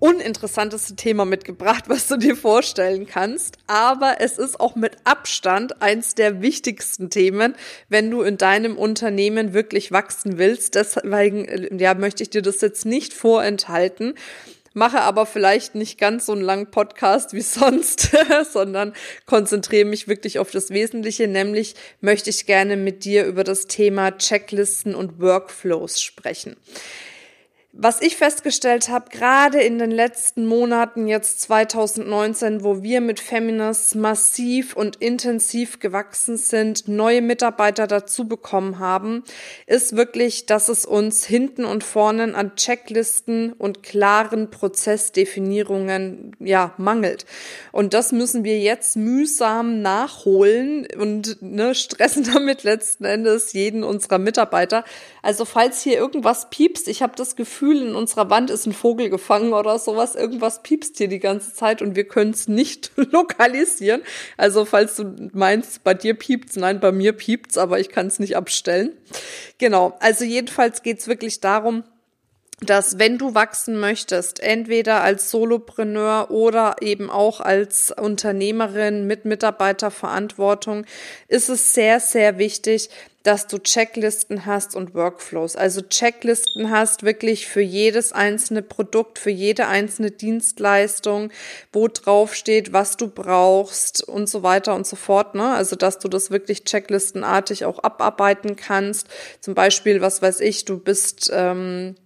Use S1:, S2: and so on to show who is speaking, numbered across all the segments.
S1: uninteressanteste Thema mitgebracht, was du dir vorstellen kannst. Aber es ist auch mit Abstand eins der wichtigsten Themen, wenn du in deinem Unternehmen wirklich wachsen willst. Deswegen äh, ja, möchte ich dir das jetzt nicht vorenthalten mache aber vielleicht nicht ganz so einen langen Podcast wie sonst, sondern konzentriere mich wirklich auf das Wesentliche, nämlich möchte ich gerne mit dir über das Thema Checklisten und Workflows sprechen. Was ich festgestellt habe, gerade in den letzten Monaten, jetzt 2019, wo wir mit Feminist massiv und intensiv gewachsen sind, neue Mitarbeiter dazu bekommen haben, ist wirklich, dass es uns hinten und vorne an Checklisten und klaren Prozessdefinierungen ja mangelt. Und das müssen wir jetzt mühsam nachholen und ne, stressen damit letzten Endes jeden unserer Mitarbeiter. Also falls hier irgendwas piepst, ich habe das Gefühl, Gefühl, in unserer Wand ist ein Vogel gefangen oder sowas. Irgendwas piepst hier die ganze Zeit und wir können es nicht lokalisieren. Also falls du meinst, bei dir piept's, nein, bei mir piept's, aber ich kann es nicht abstellen. Genau, also jedenfalls geht's wirklich darum, dass wenn du wachsen möchtest, entweder als Solopreneur oder eben auch als Unternehmerin mit Mitarbeiterverantwortung, ist es sehr, sehr wichtig, dass du Checklisten hast und Workflows. Also Checklisten hast wirklich für jedes einzelne Produkt, für jede einzelne Dienstleistung, wo drauf steht, was du brauchst und so weiter und so fort. Ne? Also dass du das wirklich checklistenartig auch abarbeiten kannst. Zum Beispiel, was weiß ich, du bist ähm,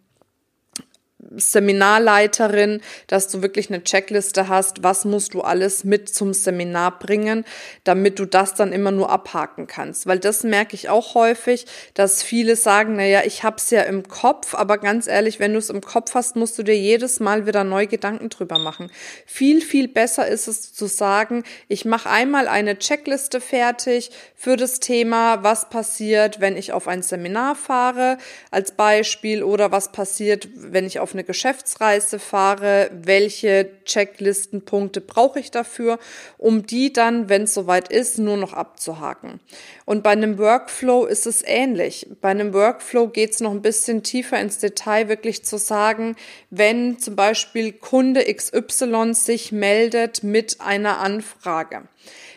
S1: Seminarleiterin, dass du wirklich eine Checkliste hast, was musst du alles mit zum Seminar bringen, damit du das dann immer nur abhaken kannst. Weil das merke ich auch häufig, dass viele sagen, naja, ich hab's ja im Kopf, aber ganz ehrlich, wenn du es im Kopf hast, musst du dir jedes Mal wieder neu Gedanken drüber machen. Viel, viel besser ist es zu sagen, ich mache einmal eine Checkliste fertig für das Thema, was passiert, wenn ich auf ein Seminar fahre, als Beispiel, oder was passiert, wenn ich auf eine Geschäftsreise fahre, welche Checklistenpunkte brauche ich dafür, um die dann, wenn es soweit ist, nur noch abzuhaken. Und bei einem Workflow ist es ähnlich. Bei einem Workflow geht es noch ein bisschen tiefer ins Detail, wirklich zu sagen, wenn zum Beispiel Kunde XY sich meldet mit einer Anfrage.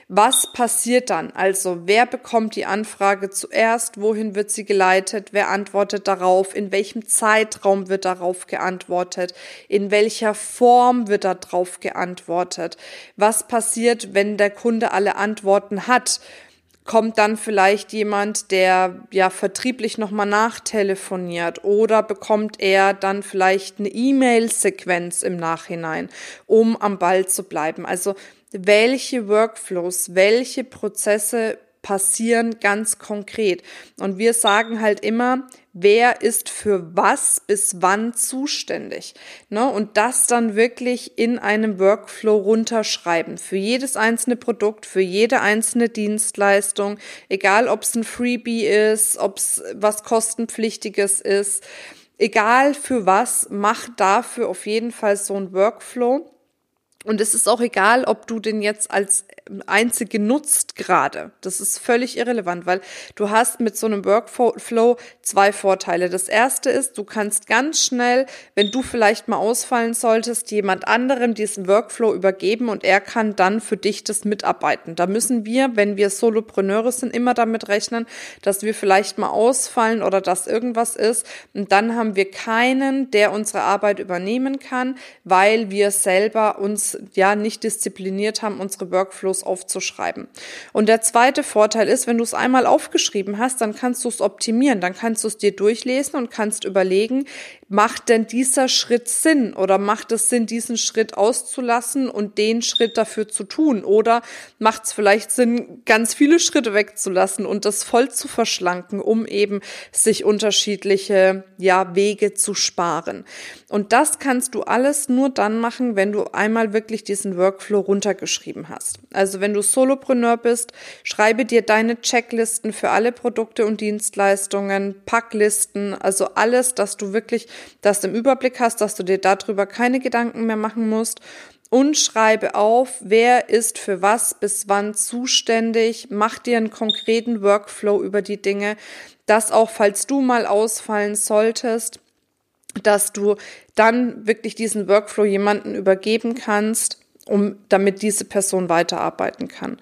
S1: Was passiert dann? Also wer bekommt die Anfrage zuerst? Wohin wird sie geleitet? Wer antwortet darauf? In welchem Zeitraum wird darauf geantwortet? In welcher Form wird darauf geantwortet? Was passiert, wenn der Kunde alle Antworten hat? Kommt dann vielleicht jemand, der ja vertrieblich nochmal nachtelefoniert oder bekommt er dann vielleicht eine E-Mail-Sequenz im Nachhinein, um am Ball zu bleiben. Also welche Workflows, welche Prozesse passieren ganz konkret. Und wir sagen halt immer, wer ist für was bis wann zuständig. Ne? Und das dann wirklich in einem Workflow runterschreiben. Für jedes einzelne Produkt, für jede einzelne Dienstleistung, egal ob es ein Freebie ist, ob es was kostenpflichtiges ist, egal für was, mach dafür auf jeden Fall so ein Workflow und es ist auch egal, ob du den jetzt als einzige nutzt gerade. Das ist völlig irrelevant, weil du hast mit so einem Workflow zwei Vorteile. Das erste ist, du kannst ganz schnell, wenn du vielleicht mal ausfallen solltest, jemand anderem diesen Workflow übergeben und er kann dann für dich das mitarbeiten. Da müssen wir, wenn wir Solopreneure sind, immer damit rechnen, dass wir vielleicht mal ausfallen oder dass irgendwas ist. Und dann haben wir keinen, der unsere Arbeit übernehmen kann, weil wir selber uns ja nicht diszipliniert haben, unsere Workflows aufzuschreiben. Und der zweite Vorteil ist, wenn du es einmal aufgeschrieben hast, dann kannst du es optimieren, dann kannst du es dir durchlesen und kannst überlegen, macht denn dieser Schritt Sinn oder macht es Sinn, diesen Schritt auszulassen und den Schritt dafür zu tun? Oder macht es vielleicht Sinn, ganz viele Schritte wegzulassen und das voll zu verschlanken, um eben sich unterschiedliche ja, Wege zu sparen? Und das kannst du alles nur dann machen, wenn du einmal wirklich diesen Workflow runtergeschrieben hast. Also wenn du Solopreneur bist, schreibe dir deine Checklisten für alle Produkte und Dienstleistungen, Packlisten, also alles, dass du wirklich das im Überblick hast, dass du dir darüber keine Gedanken mehr machen musst und schreibe auf, wer ist für was bis wann zuständig, mach dir einen konkreten Workflow über die Dinge, dass auch falls du mal ausfallen solltest, dass du dann wirklich diesen Workflow jemanden übergeben kannst, um damit diese Person weiterarbeiten kann.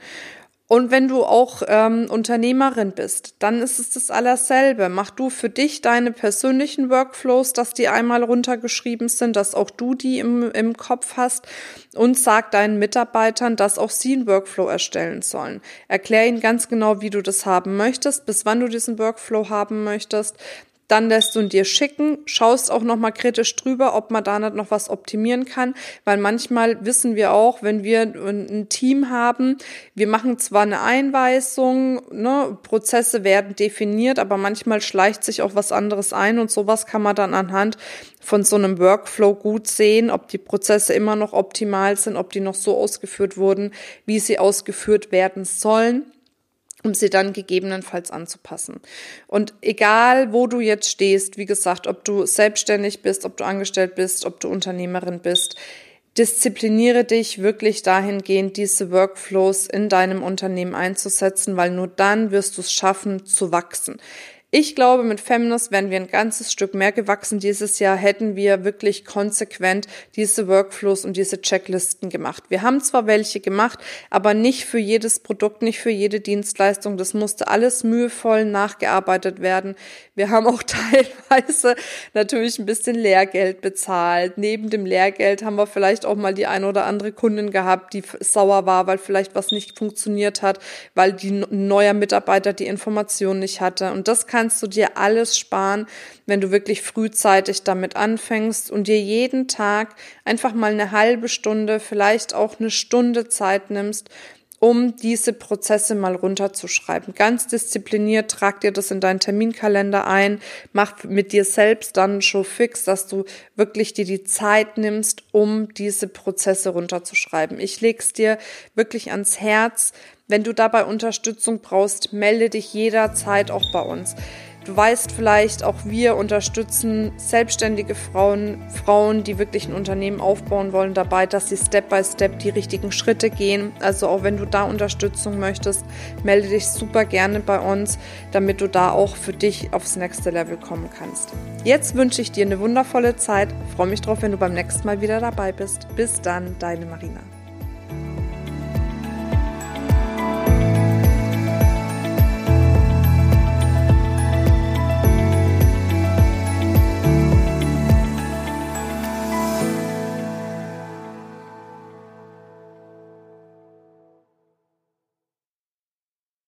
S1: Und wenn du auch ähm, Unternehmerin bist, dann ist es das allerselbe. Mach du für dich deine persönlichen Workflows, dass die einmal runtergeschrieben sind, dass auch du die im, im Kopf hast und sag deinen Mitarbeitern, dass auch sie einen Workflow erstellen sollen. Erklär ihnen ganz genau, wie du das haben möchtest, bis wann du diesen Workflow haben möchtest, dann lässt du ihn dir schicken, schaust auch nochmal kritisch drüber, ob man da nicht noch was optimieren kann, weil manchmal wissen wir auch, wenn wir ein Team haben, wir machen zwar eine Einweisung, ne, Prozesse werden definiert, aber manchmal schleicht sich auch was anderes ein und sowas kann man dann anhand von so einem Workflow gut sehen, ob die Prozesse immer noch optimal sind, ob die noch so ausgeführt wurden, wie sie ausgeführt werden sollen um sie dann gegebenenfalls anzupassen. Und egal, wo du jetzt stehst, wie gesagt, ob du selbstständig bist, ob du angestellt bist, ob du Unternehmerin bist, diszipliniere dich wirklich dahingehend, diese Workflows in deinem Unternehmen einzusetzen, weil nur dann wirst du es schaffen zu wachsen. Ich glaube, mit Feminist wären wir ein ganzes Stück mehr gewachsen dieses Jahr, hätten wir wirklich konsequent diese Workflows und diese Checklisten gemacht. Wir haben zwar welche gemacht, aber nicht für jedes Produkt, nicht für jede Dienstleistung. Das musste alles mühevoll nachgearbeitet werden. Wir haben auch teilweise natürlich ein bisschen Lehrgeld bezahlt. Neben dem Lehrgeld haben wir vielleicht auch mal die ein oder andere Kundin gehabt, die sauer war, weil vielleicht was nicht funktioniert hat, weil die neuer Mitarbeiter die Information nicht hatte. Und das kann kannst du dir alles sparen, wenn du wirklich frühzeitig damit anfängst und dir jeden Tag einfach mal eine halbe Stunde, vielleicht auch eine Stunde Zeit nimmst, um diese Prozesse mal runterzuschreiben. Ganz diszipliniert trag dir das in deinen Terminkalender ein, mach mit dir selbst dann schon fix, dass du wirklich dir die Zeit nimmst, um diese Prozesse runterzuschreiben. Ich leg's dir wirklich ans Herz, wenn du dabei Unterstützung brauchst, melde dich jederzeit auch bei uns. Du weißt vielleicht, auch wir unterstützen selbstständige Frauen, Frauen, die wirklich ein Unternehmen aufbauen wollen, dabei, dass sie Step by Step die richtigen Schritte gehen. Also auch wenn du da Unterstützung möchtest, melde dich super gerne bei uns, damit du da auch für dich aufs nächste Level kommen kannst. Jetzt wünsche ich dir eine wundervolle Zeit. freue mich drauf, wenn du beim nächsten Mal wieder dabei bist. Bis dann, deine Marina.